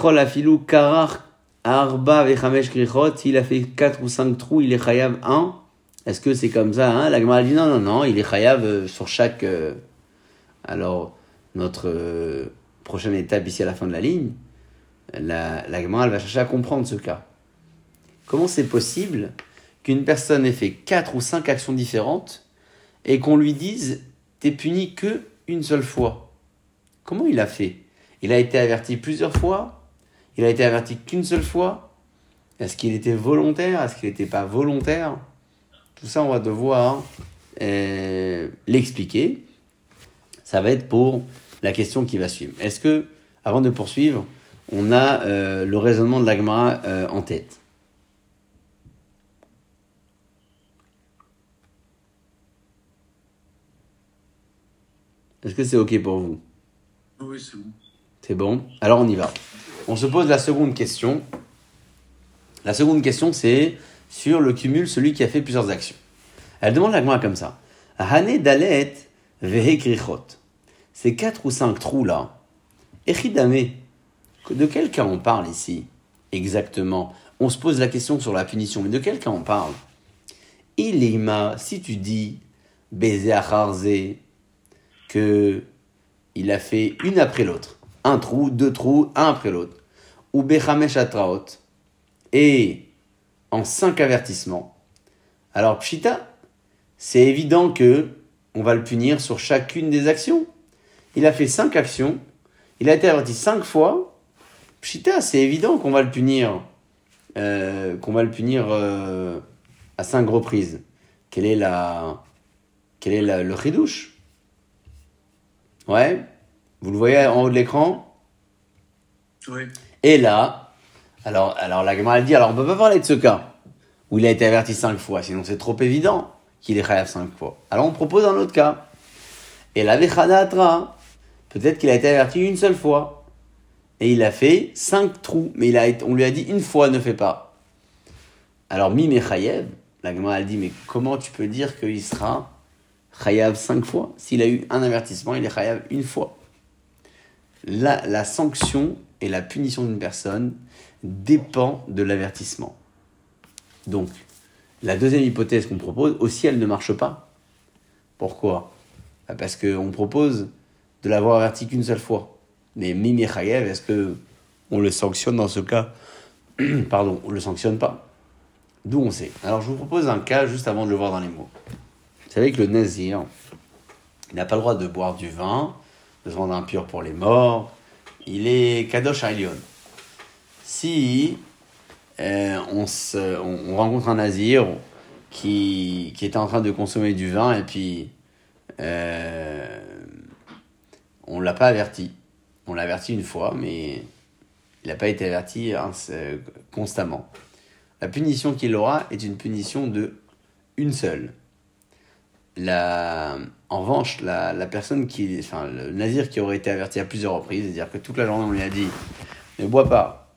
fait 4 ou 5 trous, il est chayav 1. Est-ce que c'est comme ça hein? La Gemara dit non, non, non, il est chayav euh, sur chaque. euh, Alors, notre prochaine étape ici à la fin de la ligne, la, Gemara va chercher à comprendre ce cas. Comment c'est possible qu'une personne ait fait 4 ou 5 actions différentes et qu'on lui dise t'es puni que une seule fois? Comment il a fait? Il a été averti plusieurs fois? Il a été averti qu'une seule fois? Est-ce qu'il était volontaire? Est-ce qu'il n'était pas volontaire? Tout ça, on va devoir euh, l'expliquer. Ça va être pour la question qui va suivre. Est-ce que, avant de poursuivre, on a euh, le raisonnement de l'Agmara euh, en tête? Est-ce que c'est OK pour vous? Oui, c'est bon. C'est bon? Alors on y va. On se pose la seconde question. La seconde question, c'est sur le cumul, celui qui a fait plusieurs actions. Elle demande la Gemara comme ça. Hane dalet vehekrichot. Ces quatre ou cinq trous-là, echidame, de quel cas on parle ici Exactement? On se pose la question sur la punition, mais de quel cas on parle Ilima, si tu dis baiser acharze, que il a fait une après l'autre. Un trou, deux trous, un après l'autre. Ou bechamesh atraot. Et en cinq avertissements. Alors, pshita, c'est évident que on va le punir sur chacune des actions. Il a fait cinq actions. Il a été averti cinq fois. Pshita, c'est évident qu'on va le punir, euh, qu'on va le punir euh, à cinq reprises. Quelle est la, quel est le chidouche Ouais, vous le voyez en haut de l'écran. Oui. Et là, alors, alors la Gemara dit, alors on peut pas parler de ce cas où il a été averti cinq fois, sinon c'est trop évident qu'il est chayav cinq fois. Alors on propose un autre cas. Et la Vechadatra, peut-être qu'il a été averti une seule fois. Et il a fait cinq trous, mais il a on lui a dit une fois ne fais pas. Alors Mime Chayev, la Gemara elle dit, mais comment tu peux dire qu'il sera chayav cinq fois S'il a eu un avertissement, il est chayav une fois. La, la sanction et la punition d'une personne dépend de l'avertissement. Donc, la deuxième hypothèse qu'on propose, aussi, elle ne marche pas. Pourquoi? Bah, Parce qu'on propose de l'avoir averti qu'une seule fois. Mais Mimi Chayev, est-ce que on le sanctionne dans ce cas? Pardon, on le sanctionne pas. D'où on sait. Alors, je vous propose un cas juste avant de le voir dans les mots. Vous savez que le nazir, n'a pas le droit de boire du vin, de se rendre impur pour les morts. Il est Kadosh Ailion. Si euh, on, rencontre un nazir qui, qui en train de consommer du vin et puis euh, on l'a pas averti. On l'a averti une fois, mais Il n'a pas été averti hein, constamment. La punition qu'il aura est une punition de une seule. La, en revanche, la, la personne qui, enfin, le nazir qui aurait été averti à plusieurs reprises, c'est-à-dire que toute la journée on lui a dit ne bois pas,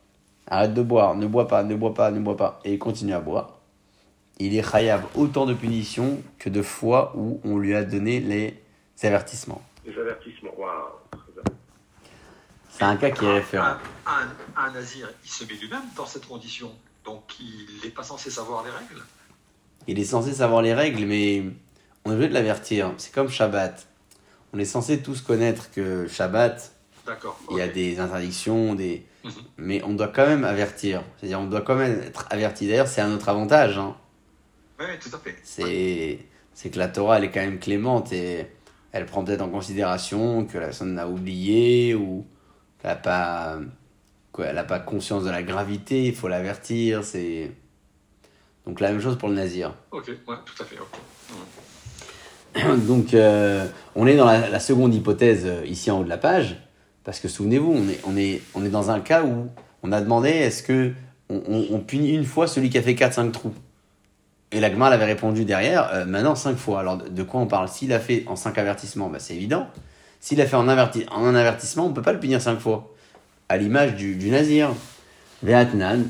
arrête de boire, ne bois pas, ne bois pas, ne bois pas, et il continue à boire. Il est khayab autant de punitions que de fois où on lui a donné les avertissements. Les avertissements. Waouh. C'est un cas qui est référent. Un, un- un nazir, il se met lui-même dans cette condition. Donc il n'est pas censé savoir les règles. Il est censé savoir les règles, mais on est obligé de l'avertir. C'est comme Shabbat. On est censé tous connaître que Shabbat, il y a des interdictions, des... Mhm. mais on doit quand même avertir. C'est-à-dire, on doit quand même être averti. D'ailleurs, c'est un autre avantage. hein. Oui, tout à fait. C'est que la Torah, elle est quand même clémente et elle prend peut-être en considération que la personne a oublié ou qu'elle n'a pas, quoi, elle a pas conscience de la gravité. Il faut l'avertir. C'est donc la même chose pour le nazir. Ok, ouais, tout à fait. ok. Donc, euh, on est dans la, seconde hypothèse euh, ici en haut de la page, parce que souvenez-vous, on est, dans un cas où on a demandé est-ce que on, punit une fois celui qui a fait 4-5 trous? Et la Gemara avait répondu derrière euh, maintenant 5 fois. Alors, de, quoi on parle? S'il a fait en 5 avertissements, bah, c'est évident. S'il a fait en, un avertissement, on ne peut pas le punir 5 fois. À l'image du, Nazir. Ve'atnan,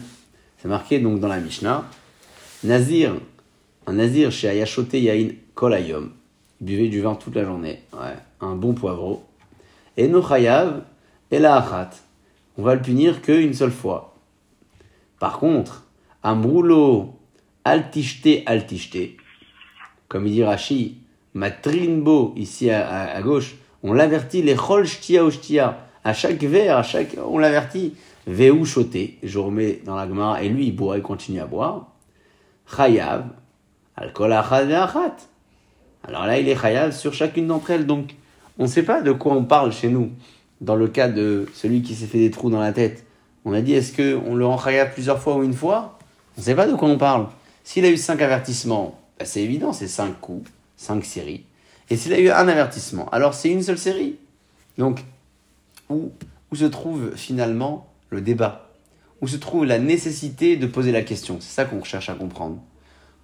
c'est marqué donc dans la Mishnah. Nazir, un Nazir chez Ayashote Yain Kolayom. Buvait du vin toute la journée. Ouais, un bon poivreau. Et no chayav et la achat. On va le punir qu'une seule fois. Par contre, Amroulo altishte altishte, comme il dit Rashi, matrinbo ici à, gauche, on l'avertit les chol shtia shtia. À chaque verre, à chaque, on l'avertit. Veu choté, je remets dans la gemara, et lui il boit, il continue à boire. Chayav, alcool achat. Alors là, il est chayav sur chacune d'entre elles. Donc, on ne sait pas de quoi on parle chez nous. Dans le cas de celui qui s'est fait des trous dans la tête, on a dit est-ce qu'on le rend chayav plusieurs fois ou une fois? On ne sait pas de quoi on parle. S'il a eu cinq avertissements, bah, c'est évident, c'est cinq coups, cinq séries. Et s'il a eu un avertissement, alors c'est une seule série. Donc, où, où se trouve finalement le débat? Où se trouve la nécessité de poser la question? C'est ça qu'on cherche à comprendre.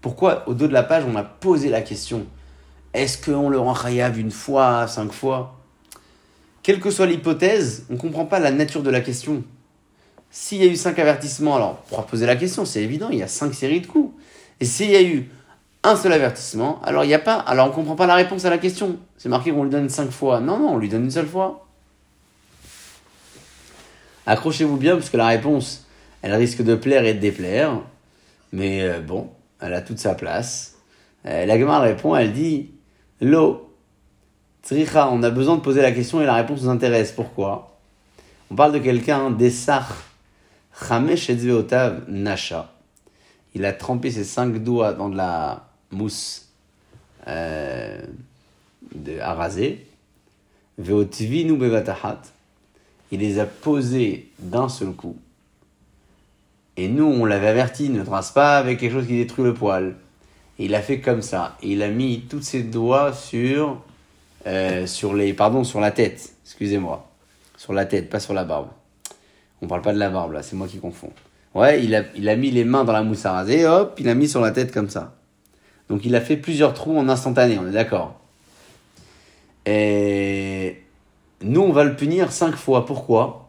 Pourquoi, au dos de la page, on a posé la question? Est-ce qu'on le rend chayav une fois, cinq fois? Quelle que soit l'hypothèse, on ne comprend pas la nature de la question. S'il y a eu cinq avertissements, alors, on pourra poser la question, c'est évident, il y a cinq séries de coups. Et s'il y a eu un seul avertissement, alors il a pas, alors on ne comprend pas la réponse à la question. C'est marqué qu'on lui donne cinq fois. Non, non, on lui donne une seule fois. Accrochez-vous bien, parce que la réponse, elle risque de plaire et de déplaire. Mais euh, bon, elle a toute sa place. Euh, la répond, elle dit Lo, Tzricha, on a besoin de poser la question et la réponse nous intéresse. Pourquoi? On parle de quelqu'un, Dessach, Chamesh Etzveotav Nasha. Il a trempé ses cinq doigts dans de la mousse euh, de, à raser. Bevatahat. Il les a posés d'un seul coup. Et nous, on l'avait averti, ne trace pas avec quelque chose qui détruit le poil. Il a fait comme ça. Il a mis tous ses doigts sur, euh, sur les, pardon, sur la tête. Excusez-moi. Sur la tête, pas sur la barbe. On parle pas de la barbe là, c'est moi qui confonds. Ouais, il a, il a mis les mains dans la mousse à raser, hop, il a mis sur la tête comme ça. Donc il a fait plusieurs trous en instantané, on est d'accord. Et nous, on va le punir cinq fois. Pourquoi?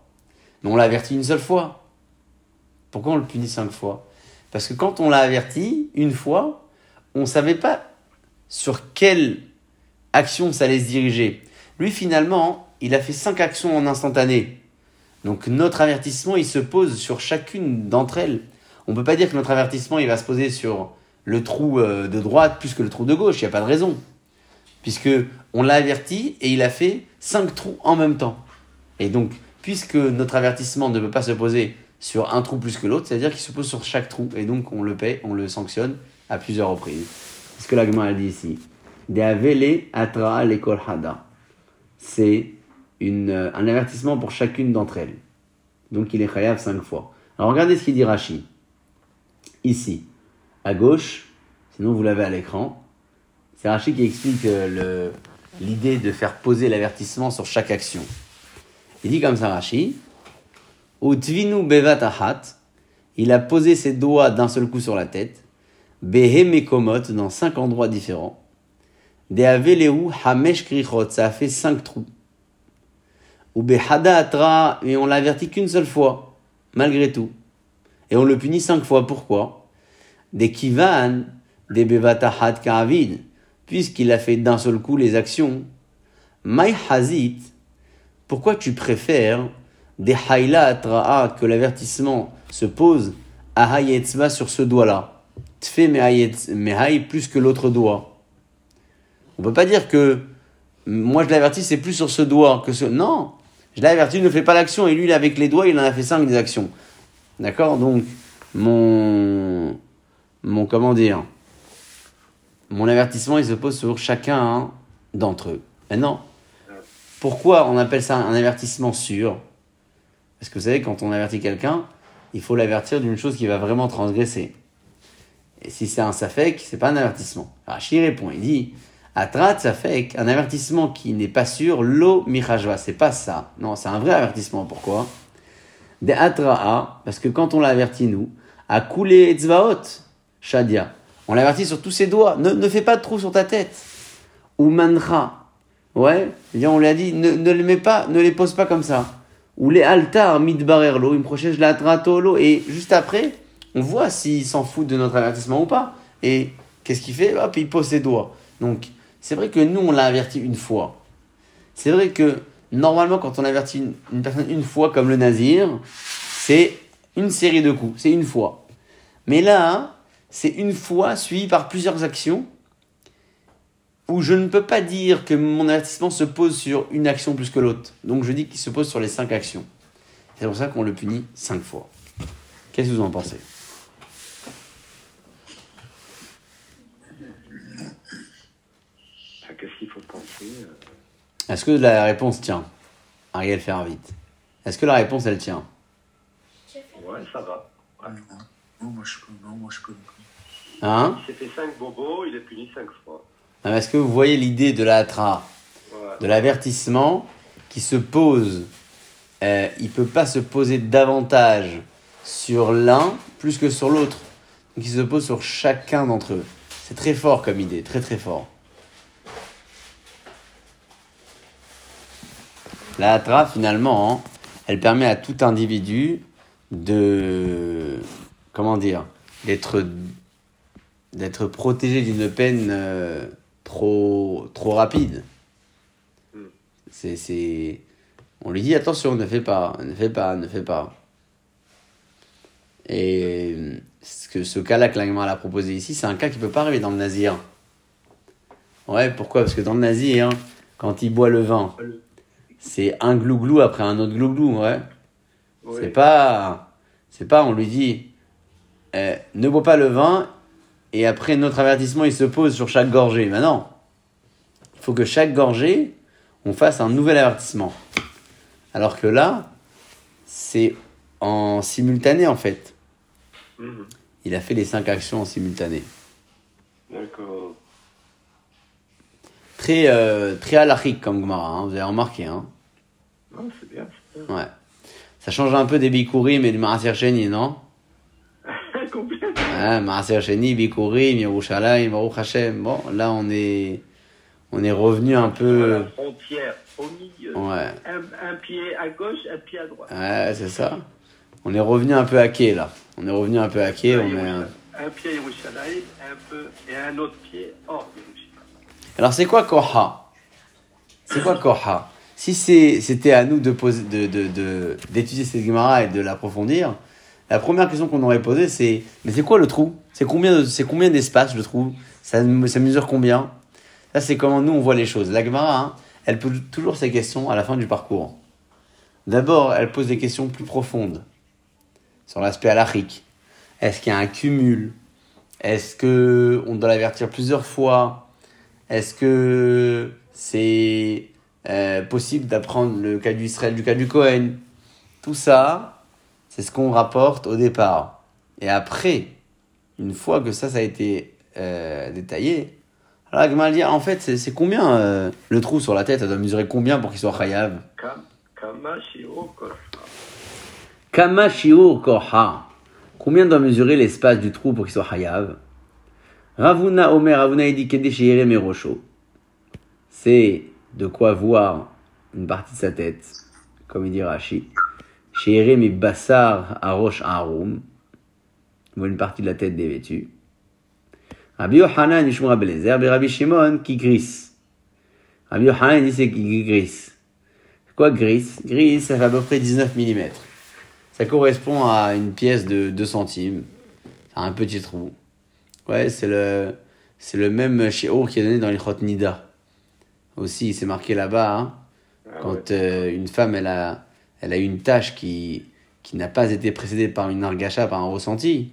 Mais on l'a averti une seule fois. Pourquoi on le punit cinq fois? Parce que quand on l'a averti une fois, on ne savait pas sur quelle action ça allait se diriger. Lui, finalement, il a fait cinq actions en instantané. Donc notre avertissement, il se pose sur chacune d'entre elles. On ne peut pas dire que notre avertissement, il va se poser sur le trou euh, de droite plus que le trou de gauche. Il n'y a pas de raison. Puisque on l'a averti et il a fait cinq trous en même temps. Et donc, puisque notre avertissement ne peut pas se poser sur un trou plus que l'autre, c'est-à-dire qu'il se pose sur chaque trou. Et donc, on le paie, on le sanctionne à plusieurs reprises. C'est ce que l'agma a dit ici. Hada. C'est euh, un avertissement pour chacune d'entre elles. Donc, il est chayav cinq fois. Alors, regardez ce qu'il dit Rashi. Ici, à gauche, sinon vous l'avez à l'écran. C'est Rashi qui explique euh, l'idée de faire poser l'avertissement sur chaque action. Il dit comme ça, Rashi. Ou tvinu bevat ahat, il a posé ses doigts d'un seul coup sur la tête. Behe mekomot, dans cinq endroits différents. De aveleu hamesh krichot, ça a fait cinq trous. Ou behada atra, et on l'a averti qu'une seule fois, malgré tout. Et on le punit cinq fois, pourquoi? Des kivan, des bevatahat karavid, puisqu'il a fait d'un seul coup les actions. Mai hazit, pourquoi tu préfères des hayla atra'a que l'avertissement se pose à hayetzva sur ce doigt-là? Tfe mehai plus que l'autre doigt. On peut pas dire que moi je l'avertis c'est plus sur ce doigt que ce. Non, je l'ai averti, il ne fait pas l'action et lui avec les doigts il en a fait cinq des actions. D'accord Donc mon mon comment dire mon avertissement il se pose sur chacun hein, d'entre eux. Maintenant, pourquoi on appelle ça un avertissement sûr? Parce que vous savez, quand on avertit quelqu'un, il faut l'avertir d'une chose qui va vraiment transgresser. Et si c'est un safek, c'est pas un avertissement. Rashi répond, il dit Atrat safek, un avertissement qui n'est pas sûr, lo mirajva, c'est pas ça. Non, c'est un vrai avertissement. Pourquoi? De atra'a, parce que quand on l'avertit nous, a coulé etzvaot, shadia. On l'avertit sur tous ses doigts. Ne, ne fais pas de trou sur ta tête. Ou manra. Ouais, on lui a dit, ne, ne les mets pas, ne les pose pas comme ça. Ou les altar midbarerlo, une prochaine la tratolo. Et juste après, on voit s'il s'en fout de notre avertissement ou pas. Et qu'est-ce qu'il fait? Hop, il pose ses doigts. Donc, c'est vrai que nous, on l'a averti une fois. C'est vrai que normalement, quand on avertit une, une personne une fois, comme le nazir, c'est une série de coups, c'est une fois. Mais là, c'est une fois suivi par plusieurs actions où je ne peux pas dire que mon avertissement se pose sur une action plus que l'autre. Donc je dis qu'il se pose sur les cinq actions. C'est pour ça qu'on le punit cinq fois. Qu'est-ce que vous en pensez Enfin, Qu'est-ce euh, Est-ce que la réponse tient? Ariel, faire vite. Est-ce que la réponse, elle tient? Ouais, ça va. Ouais. Non, moi je peux. Non, moi je peux. Hein? Il s'est fait 5 bobos, il est puni 5 fois. Non, mais Est-ce que vous voyez l'idée de la hatra? Ouais. de l'avertissement qui se pose, euh, il peut pas se poser davantage sur l'un plus que sur l'autre. Donc il se pose sur chacun d'entre eux. C'est très fort comme idée, très très fort. La hatra, finalement, hein, elle permet à tout individu de, comment dire, d'être, d'être protégé d'une peine euh, trop, trop rapide. C'est, c'est... On lui dit attention, ne fais pas, ne fais pas, ne fais pas. Et ce, que, ce cas-là que l'Agmar a proposé ici, c'est un cas qui peut pas arriver dans le nazir. Ouais, pourquoi? Parce que dans le nazir, quand il boit le vin, c'est un glouglou après un autre glouglou, ouais. Oui. C'est pas, c'est pas, on lui dit, euh, ne bois pas le vin, et après notre avertissement, il se pose sur chaque gorgée. Mais non. Il faut que chaque gorgée, on fasse un nouvel avertissement. Alors que là, c'est en simultané en fait. Mhm. Il a fait les cinq actions en simultané. D'accord. Très, euh, très halachique comme Gemara, hein, vous avez remarqué. Hein. Non, c'est bien, c'est bien. Ouais. Ça change un peu des Bikurim et du Marasir Sheni, non Complètement. Ouais, Marasir Sheni, Bikurim, Yerushalayim, Baruch Hashem. Bon, là on est, on est revenu un peu. la frontière, au milieu. Ouais. Un, un pied à gauche, un pied à droite. Ouais, c'est ça. On est revenu un peu à quai là. On est revenu un peu à quai. On est... un- pied à Yerushalayim, un peu, et un autre pied hors. Alors c'est quoi Koha C'est quoi Koha Si c'était à nous poser, de, de, d'étudier cette Gemara et de l'approfondir, la première question qu'on aurait posée c'est mais c'est quoi le trou? C'est combien combien d'espace le trou? Ça, mesure combien? Ça c'est comment nous on voit les choses. La Gemara, hein, elle pose toujours ces questions à la fin du parcours. D'abord, elle pose des questions plus profondes sur l'aspect halachique. Est-ce qu'il y a un cumul? Est-ce que on doit l'avertir plusieurs fois? Est-ce que c'est euh, possible d'apprendre le cas du Israël du cas du Cohen Tout ça, c'est ce qu'on rapporte au départ. Et après, une fois que ça, ça a été euh, détaillé, alors dit, en fait, c'est combien euh, le trou sur la tête Ça doit mesurer combien pour qu'il soit chayav? Kam- Kama korha. Combien doit mesurer l'espace du trou pour qu'il soit hayav Ravuna Omer, Ravuna il dit. C'est de quoi voir une partie de sa tête, comme il dit Rashi. Sheire mi bassar arosh arum. On voit une partie de la tête dévêtue. Rabbi Yohanan Yishmur Abelezer, Rabbi Shimon qui grisse. Rabbi Yohanan dit c'est qui grisse? Quoi gris Gris, ça fait à peu près 19 mm. Ça correspond à une pièce de 2 centimes. C'est un petit trou. Ouais, c'est le, c'est le même qui est donné dans les Chot Nida. Aussi, c'est marqué là-bas, hein, Ah quand euh, une femme, elle a, elle a une tâche qui, qui n'a pas été précédée par une argacha, par un ressenti.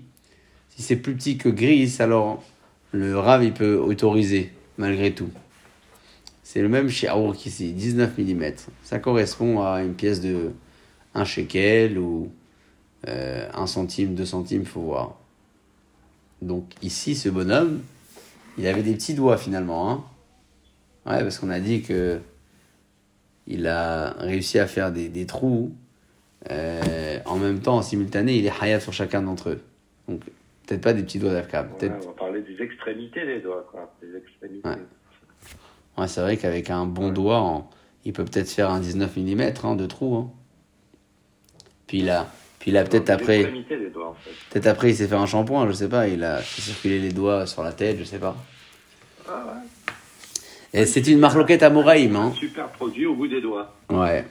Si c'est plus petit que gris, alors le rave, il peut autoriser, malgré tout. C'est le même shiur qu'ici, 19 mm. Ça correspond à une pièce de 1 shekel ou euh, 1 centime, 2 centimes, faut voir. Donc ici, ce bonhomme, il avait des petits doigts finalement. Hein ouais, parce qu'on a dit que il a réussi à faire des, des trous euh, en même temps, en simultané. Il est hayab sur chacun d'entre eux. Donc peut-être pas des petits doigts. Ouais, Peut-être. on va parler des extrémités des doigts, quoi. Des extrémités. Ouais. Ouais, c'est vrai qu'avec un bon doigt, il peut peut-être faire un 19 mm hein, de trou. Hein. Puis il a, puis il a peut-être après. en fait. Peut-être après, il s'est fait un shampoing, je sais pas. Il a fait circuler les doigts sur la tête, je sais pas. Ah Et c'est une marloquette à Moraïm, hein. super produit au bout des doigts. Ouais.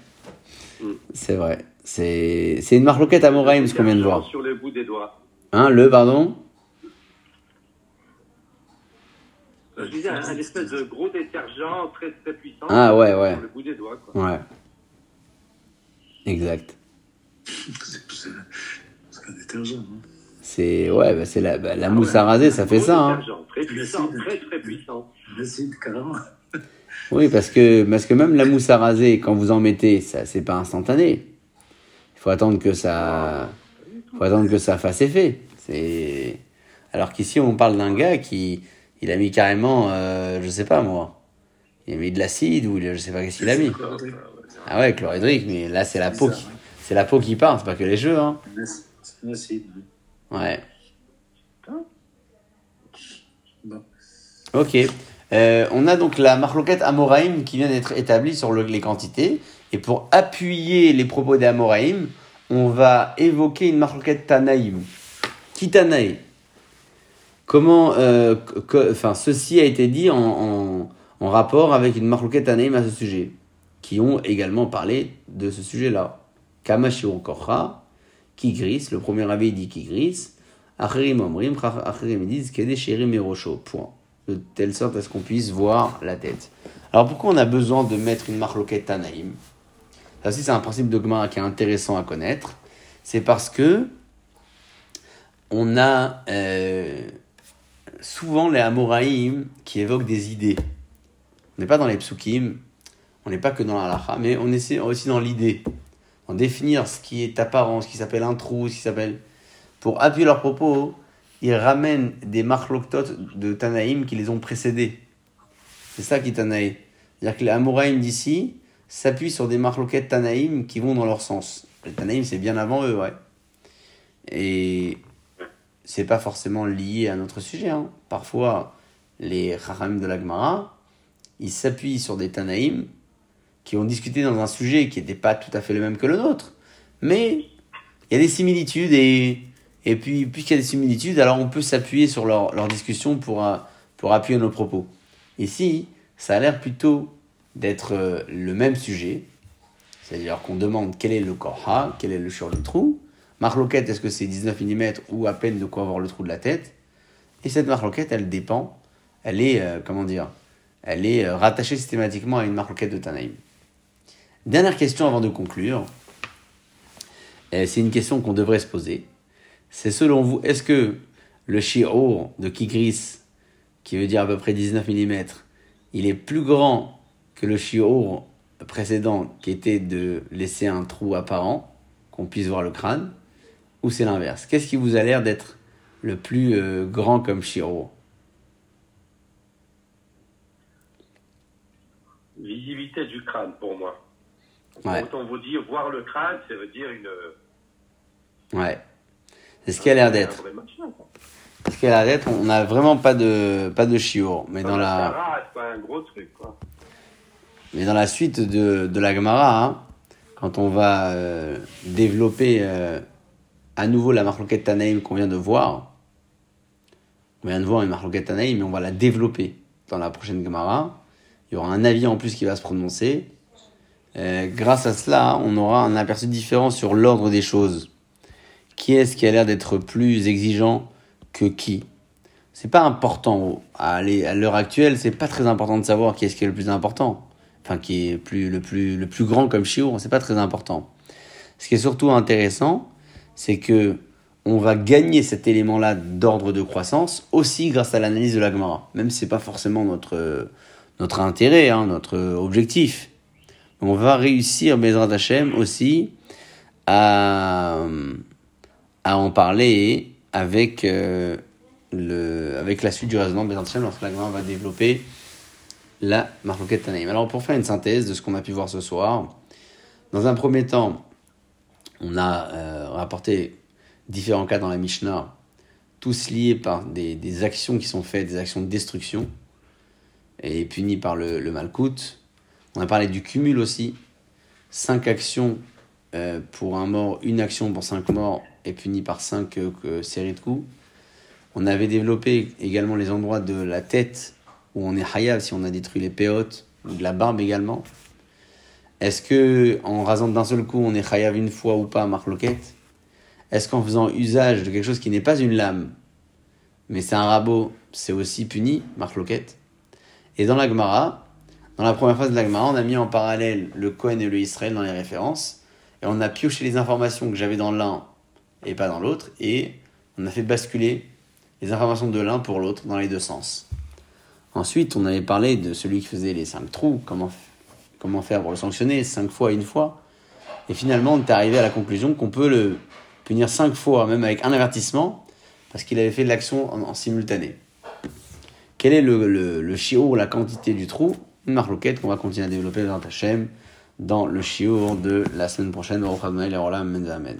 Mm. C'est vrai. C'est c'est une marloquette à Moraïm, ce qu'on vient de voir. Sur le bout des doigts. Hein, le, pardon? Je disais, un, un espèce de gros détergent très très puissant. Ah, ouais, ouais. Sur le bout des doigts, quoi. Ouais. Exact. C'est un détergent. hein. C'est ouais, bah, c'est la, bah, la Ah mousse ouais. à raser, ça fait ça. Hein. Très puissant, très très puissant. L'acide, carrément. Oui, parce que parce que même la mousse à raser, quand vous en mettez, ça c'est pas instantané. Il faut attendre que ça, faut attendre que ça fasse effet. C'est alors qu'ici on parle d'un gars qui il a mis carrément, euh, je sais pas moi, il a mis de l'acide ou je sais pas qu'est-ce qu'il a mis. Ah ouais, chlorhydrique, mais là c'est la peau qui, c'est la peau qui part, c'est pas que les cheveux, hein. C'est hein. Ouais. Bon. Ok. Euh, on a donc la marloquette Amoraïm qui vient d'être établie sur le- les quantités. Et pour appuyer les propos des Amoraïm, on va évoquer une marloquette Tanaïm. Kitanaï. Comment, euh, que- enfin, ceci a été dit en, en, en rapport avec une marloquette Tanaïm à ce sujet, qui ont également parlé de ce sujet-là. Kamashiro Korcha, qui grisse, le premier avis dit qui grisse, Acherim Omrim, Acherim disent Kedeshirim Erosho, point. De telle sorte à ce qu'on puisse voir la tête. Alors pourquoi on a besoin de mettre une marloquette Tanaïm? Ça aussi c'est un principe de qui est intéressant à connaître. C'est parce que on a euh, souvent les Amoraïm qui évoquent des idées. On n'est pas dans les psukim, on n'est pas que dans la halacha, mais on essaie aussi dans l'idée. En définir ce qui est apparent, ce qui s'appelle un trou, ce qui s'appelle... Pour appuyer leurs propos, ils ramènent des marloktot de Tanaïm qui les ont précédés. C'est ça qui est Tanaïm. C'est-à-dire que les Amoraïm d'ici s'appuient sur des marloquettes Tanaïm qui vont dans leur sens. Les Tanaïm, c'est bien avant eux, ouais. Et c'est pas forcément lié à notre sujet. hein. Parfois, les Chachamim de la Gemara, ils s'appuient sur des Tanaïm qui ont discuté dans un sujet qui n'était pas tout à fait le même que le nôtre. Mais il y a des similitudes et, et puis puisqu'il y a des similitudes, alors on peut s'appuyer sur leur, leur discussion pour, euh, pour appuyer nos propos. Ici, ça a l'air plutôt d'être euh, le même sujet, c'est-à-dire qu'on demande quel est le korha, quel est le sur le trou, marloquette, est-ce que c'est 19 mm ou à peine de quoi avoir le trou de la tête, et cette marloquette, elle dépend, elle est, euh, comment dire, elle est rattachée systématiquement à une marloquette de Tanaïm. Dernière question avant de conclure. Euh, C'est une question qu'on devrait se poser. C'est selon vous, est-ce que le shi'ur de Kigris, qui veut dire à peu près 19 mm, il est plus grand que le shi'ur précédent qui était de laisser un trou apparent, qu'on puisse voir le crâne, ou c'est l'inverse? Qu'est-ce qui vous a l'air d'être le plus euh, grand comme shi'ur Visibilité du crâne pour moi. Ouais. Quand on vous dit voir le crâne, ça veut dire une, Ouais. C'est ce qui a l'air d'être. C'est ce qui a l'air d'être. On n'a vraiment pas de, pas de chiour. Mais dans Ça la, rate, quoi, un gros truc, quoi. mais dans la suite de, de la Gemara, hein, quand on va euh, développer euh, à nouveau la marloquette Tanaïm qu'on vient de voir, on vient de voir une marloquette Tanaïm, mais on va la développer dans la prochaine Gemara. Il y aura un avis en plus qui va se prononcer. Euh, grâce à cela, on aura un aperçu différent sur l'ordre des choses. Qui est-ce qui a l'air d'être plus exigeant que qui? C'est pas important à, l'heure actuelle, c'est pas très important de savoir qui est-ce qui est le plus important. Enfin, qui est plus, le, plus, le plus grand comme Shiur, c'est pas très important. Ce qui est surtout intéressant, c'est que on va gagner cet élément-là d'ordre de croissance aussi grâce à l'analyse de la Gemara. Même si c'est pas forcément notre, notre intérêt, hein, notre objectif. On va réussir, Bezrat Hashem, aussi à, en parler avec, euh, le, avec la suite du raisonnement Bezrat Hashem lorsque la va développer la Marloquette Tanaïm. Alors, pour faire une synthèse de ce qu'on a pu voir ce soir, dans un premier temps, on a euh, rapporté différents cas dans la Mishnah, tous liés par des, des actions qui sont faites, des actions de destruction, et punies par le, le Malkout. On a parlé du cumul aussi, cinq actions euh, pour un mort, une action pour cinq morts, et puni par cinq euh, que- séries de coups. On avait développé également les endroits de la tête où on est hayav si on a détruit les péotes, ou de la barbe également. Est-ce que en rasant d'un seul coup on est hayav une fois ou pas, marloquette Est-ce qu'en faisant usage de quelque chose qui n'est pas une lame, mais c'est un rabot, c'est aussi puni, marloquette Et dans la Gemara, dans la première phase de la Gemara, on a mis en parallèle le Kohen et le Israël dans les références, et on a pioché les informations que j'avais dans l'un et pas dans l'autre, et on a fait basculer les informations de l'un pour l'autre dans les deux sens. Ensuite, on avait parlé de celui qui faisait les cinq trous, comment, comment faire pour le sanctionner, cinq fois, une fois. Et finalement, on est arrivé à la conclusion qu'on peut le punir cinq fois, même avec un avertissement, parce qu'il avait fait l'action en, simultané. Quel est le, le, le shiur, la quantité du trou Une marloquette qu'on va continuer à développer dans Hachem, dans le shiur de la semaine prochaine. Amen.